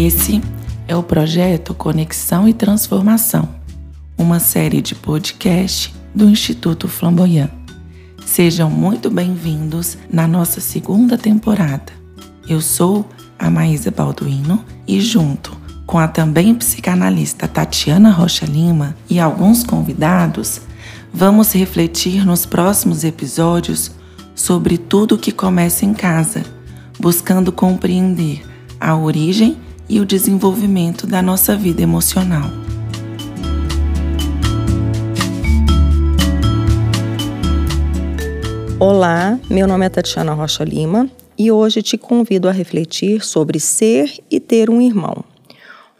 Esse é o projeto Conexão e Transformação, uma série de podcast do Instituto Flamboyant. Sejam muito bem-vindos na nossa segunda temporada. Eu sou a Maísa Balduino e junto com a também psicanalista Tatiana Rocha Lima e alguns convidados, vamos refletir nos próximos episódios sobre tudo que começa em casa, buscando compreender a origem e o desenvolvimento da nossa vida emocional. Olá, meu nome é Tatiana Rocha Lima e hoje te convido a refletir sobre ser e ter um irmão.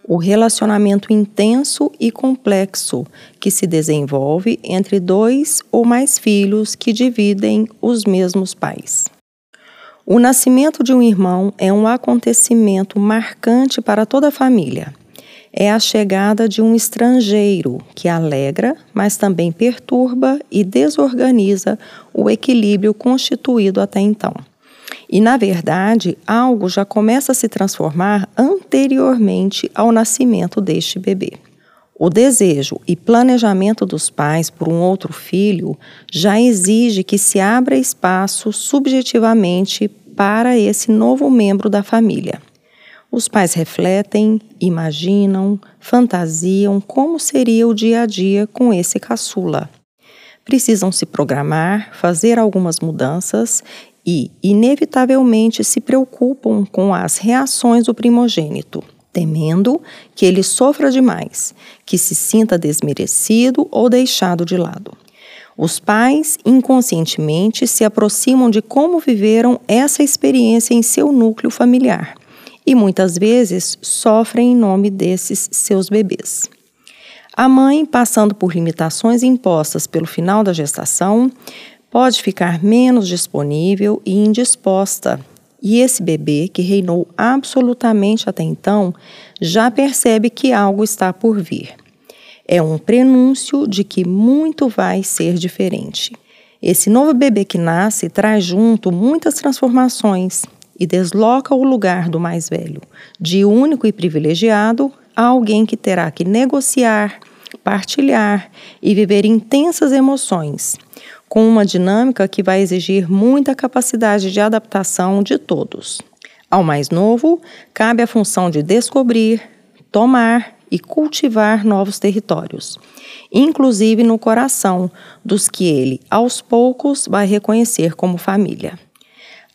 O relacionamento intenso e complexo que se desenvolve entre dois ou mais filhos que dividem os mesmos pais. O nascimento de um irmão é um acontecimento marcante para toda a família. É a chegada de um estrangeiro que alegra, mas também perturba e desorganiza o equilíbrio constituído até então. E, na verdade, algo já começa a se transformar anteriormente ao nascimento deste bebê. O desejo e planejamento dos pais por um outro filho já exige que se abra espaço subjetivamente para esse novo membro da família. Os pais refletem, imaginam, fantasiam como seria o dia a dia com esse caçula. Precisam se programar, fazer algumas mudanças e, inevitavelmente, se preocupam com as reações do primogênito temendo que ele sofra demais, que se sinta desmerecido ou deixado de lado. Os pais inconscientemente se aproximam de como viveram essa experiência em seu núcleo familiar e muitas vezes sofrem em nome desses seus bebês. A mãe, passando por limitações impostas pelo final da gestação, pode ficar menos disponível e indisposta e esse bebê, que reinou absolutamente até então, já percebe que algo está por vir. É um prenúncio de que muito vai ser diferente. Esse novo bebê que nasce traz junto muitas transformações e desloca o lugar do mais velho, de único e privilegiado, a alguém que terá que negociar, partilhar e viver intensas emoções com uma dinâmica que vai exigir muita capacidade de adaptação de todos. Ao mais novo, cabe a função de descobrir, tomar e cultivar novos territórios, inclusive no coração dos que ele, aos poucos, vai reconhecer como família.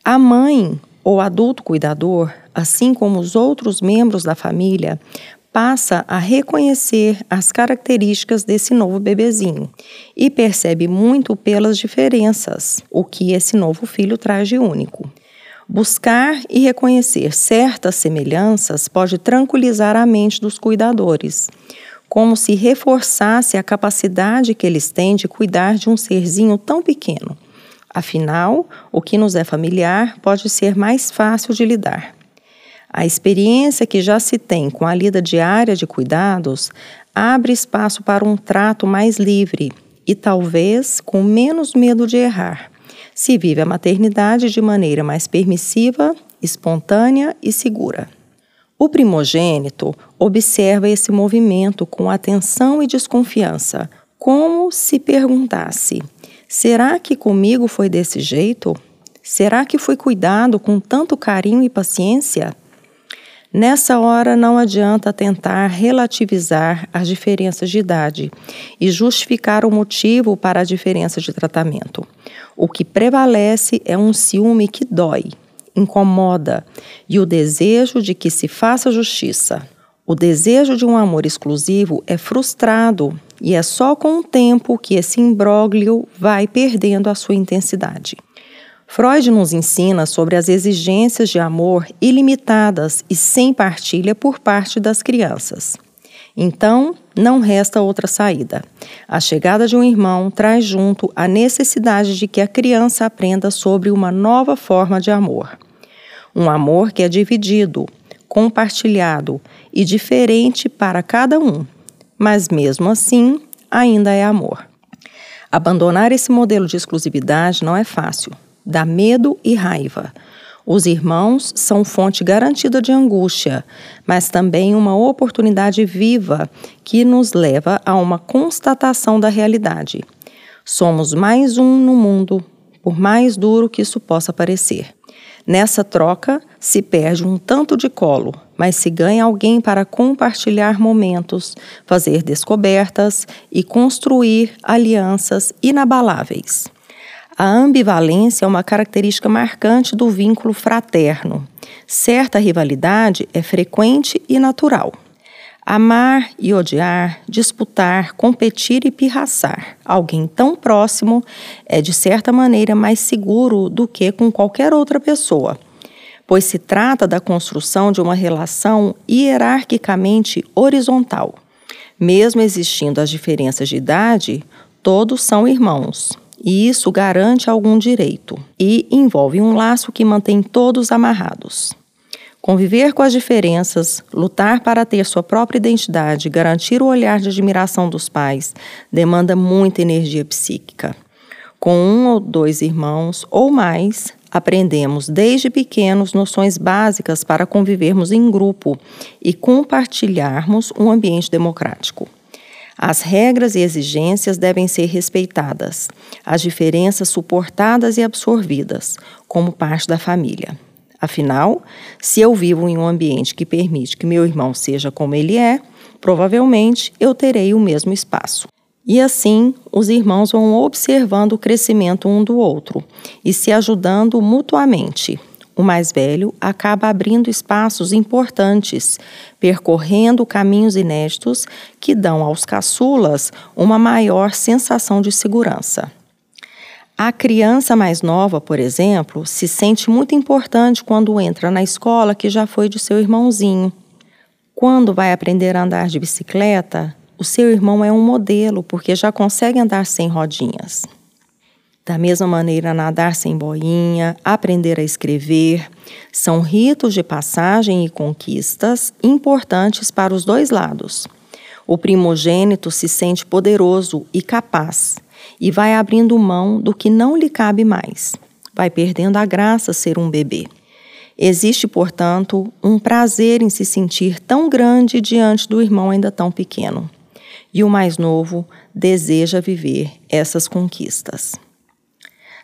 A mãe ou adulto cuidador, assim como os outros membros da família, passa a reconhecer as características desse novo bebezinho e percebe muito pelas diferenças, o que esse novo filho traz de único. Buscar e reconhecer certas semelhanças pode tranquilizar a mente dos cuidadores, como se reforçasse a capacidade que eles têm de cuidar de um serzinho tão pequeno. Afinal, o que nos é familiar pode ser mais fácil de lidar. A experiência que já se tem com a lida diária de cuidados abre espaço para um trato mais livre e talvez com menos medo de errar. Se vive a maternidade de maneira mais permissiva, espontânea e segura. O primogênito observa esse movimento com atenção e desconfiança, como se perguntasse: será que comigo foi desse jeito? Será que fui cuidado com tanto carinho e paciência? Nessa hora, não adianta tentar relativizar as diferenças de idade e justificar o motivo para a diferença de tratamento. O que prevalece é um ciúme que dói, incomoda e o desejo de que se faça justiça. O desejo de um amor exclusivo é frustrado e é só com o tempo que esse imbróglio vai perdendo a sua intensidade. Freud nos ensina sobre as exigências de amor ilimitadas e sem partilha por parte das crianças. Então, não resta outra saída. A chegada de um irmão traz junto a necessidade de que a criança aprenda sobre uma nova forma de amor. Um amor que é dividido, compartilhado e diferente para cada um, mas mesmo assim ainda é amor. Abandonar esse modelo de exclusividade não é fácil, dá medo e raiva. Os irmãos são fonte garantida de angústia, mas também uma oportunidade viva que nos leva a uma constatação da realidade. Somos mais um no mundo, por mais duro que isso possa parecer. Nessa troca, se perde um tanto de colo, mas se ganha alguém para compartilhar momentos, fazer descobertas e construir alianças inabaláveis. A ambivalência é uma característica marcante do vínculo fraterno. Certa rivalidade é frequente e natural. Amar e odiar, disputar, competir e pirraçar alguém tão próximo é, de certa maneira, mais seguro do que com qualquer outra pessoa, pois se trata da construção de uma relação hierarquicamente horizontal. Mesmo existindo as diferenças de idade, todos são irmãos e isso garante algum direito e envolve um laço que mantém todos amarrados. Conviver com as diferenças, lutar para ter sua própria identidade, garantir o olhar de admiração dos pais, demanda muita energia psíquica. Com um ou dois irmãos ou mais, aprendemos desde pequenos noções básicas para convivermos em grupo e compartilharmos um ambiente democrático. As regras e exigências devem ser respeitadas, as diferenças suportadas e absorvidas, como parte da família. Afinal, se eu vivo em um ambiente que permite que meu irmão seja como ele é, provavelmente eu terei o mesmo espaço. E assim, os irmãos vão observando o crescimento um do outro e se ajudando mutuamente, o mais velho acaba abrindo espaços importantes, percorrendo caminhos inéditos que dão aos caçulas uma maior sensação de segurança. A criança mais nova, por exemplo, se sente muito importante quando entra na escola que já foi de seu irmãozinho. Quando vai aprender a andar de bicicleta, o seu irmão é um modelo porque já consegue andar sem rodinhas. Da mesma maneira, nadar sem boinha, aprender a escrever, são ritos de passagem e conquistas importantes para os dois lados. O primogênito se sente poderoso e capaz e vai abrindo mão do que não lhe cabe mais. Vai perdendo a graça ser um bebê. Existe, portanto, um prazer em se sentir tão grande diante do irmão ainda tão pequeno. E o mais novo deseja viver essas conquistas.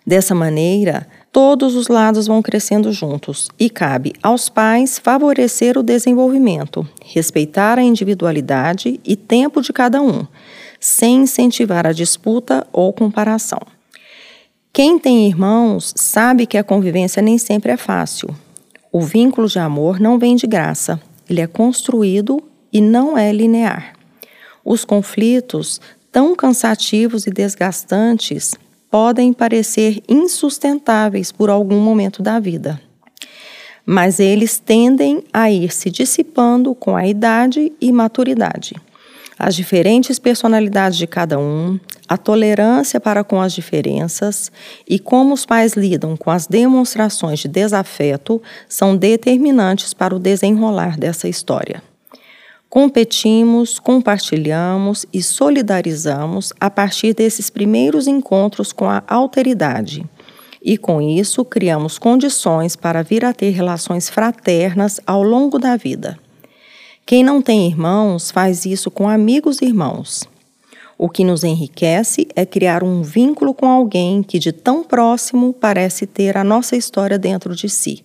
Dessa maneira, todos os lados vão crescendo juntos e cabe aos pais favorecer o desenvolvimento, respeitar a individualidade e tempo de cada um, sem incentivar a disputa ou comparação. Quem tem irmãos sabe que a convivência nem sempre é fácil. O vínculo de amor não vem de graça, ele é construído e não é linear. Os conflitos, tão cansativos e desgastantes, podem parecer insustentáveis por algum momento da vida, mas eles tendem a ir se dissipando com a idade e maturidade. As diferentes personalidades de cada um, a tolerância para com as diferenças e como os pais lidam com as demonstrações de desafeto são determinantes para o desenrolar dessa história. Competimos, compartilhamos e solidarizamos a partir desses primeiros encontros com a alteridade. E com isso, criamos condições para vir a ter relações fraternas ao longo da vida. Quem não tem irmãos faz isso com amigos irmãos. O que nos enriquece é criar um vínculo com alguém que de tão próximo parece ter a nossa história dentro de si.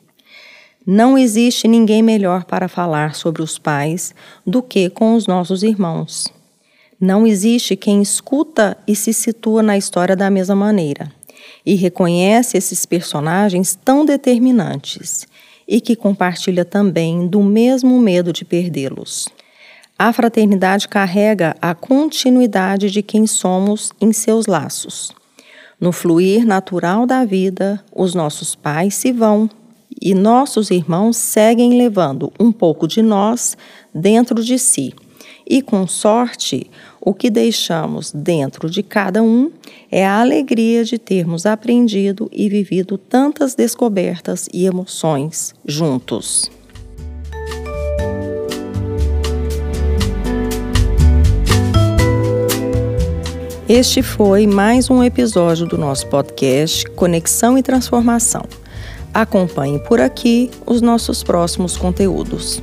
Não existe ninguém melhor para falar sobre os pais do que com os nossos irmãos. Não existe quem escuta e se situa na história da mesma maneira e reconhece esses personagens tão determinantes e que compartilha também do mesmo medo de perdê-los. A fraternidade carrega a continuidade de quem somos em seus laços. No fluir natural da vida, os nossos pais se vão e nossos irmãos seguem levando um pouco de nós dentro de si. E com sorte, o que deixamos dentro de cada um é a alegria de termos aprendido e vivido tantas descobertas e emoções juntos. Este foi mais um episódio do nosso podcast Conexão e Transformação. Acompanhe por aqui os nossos próximos conteúdos.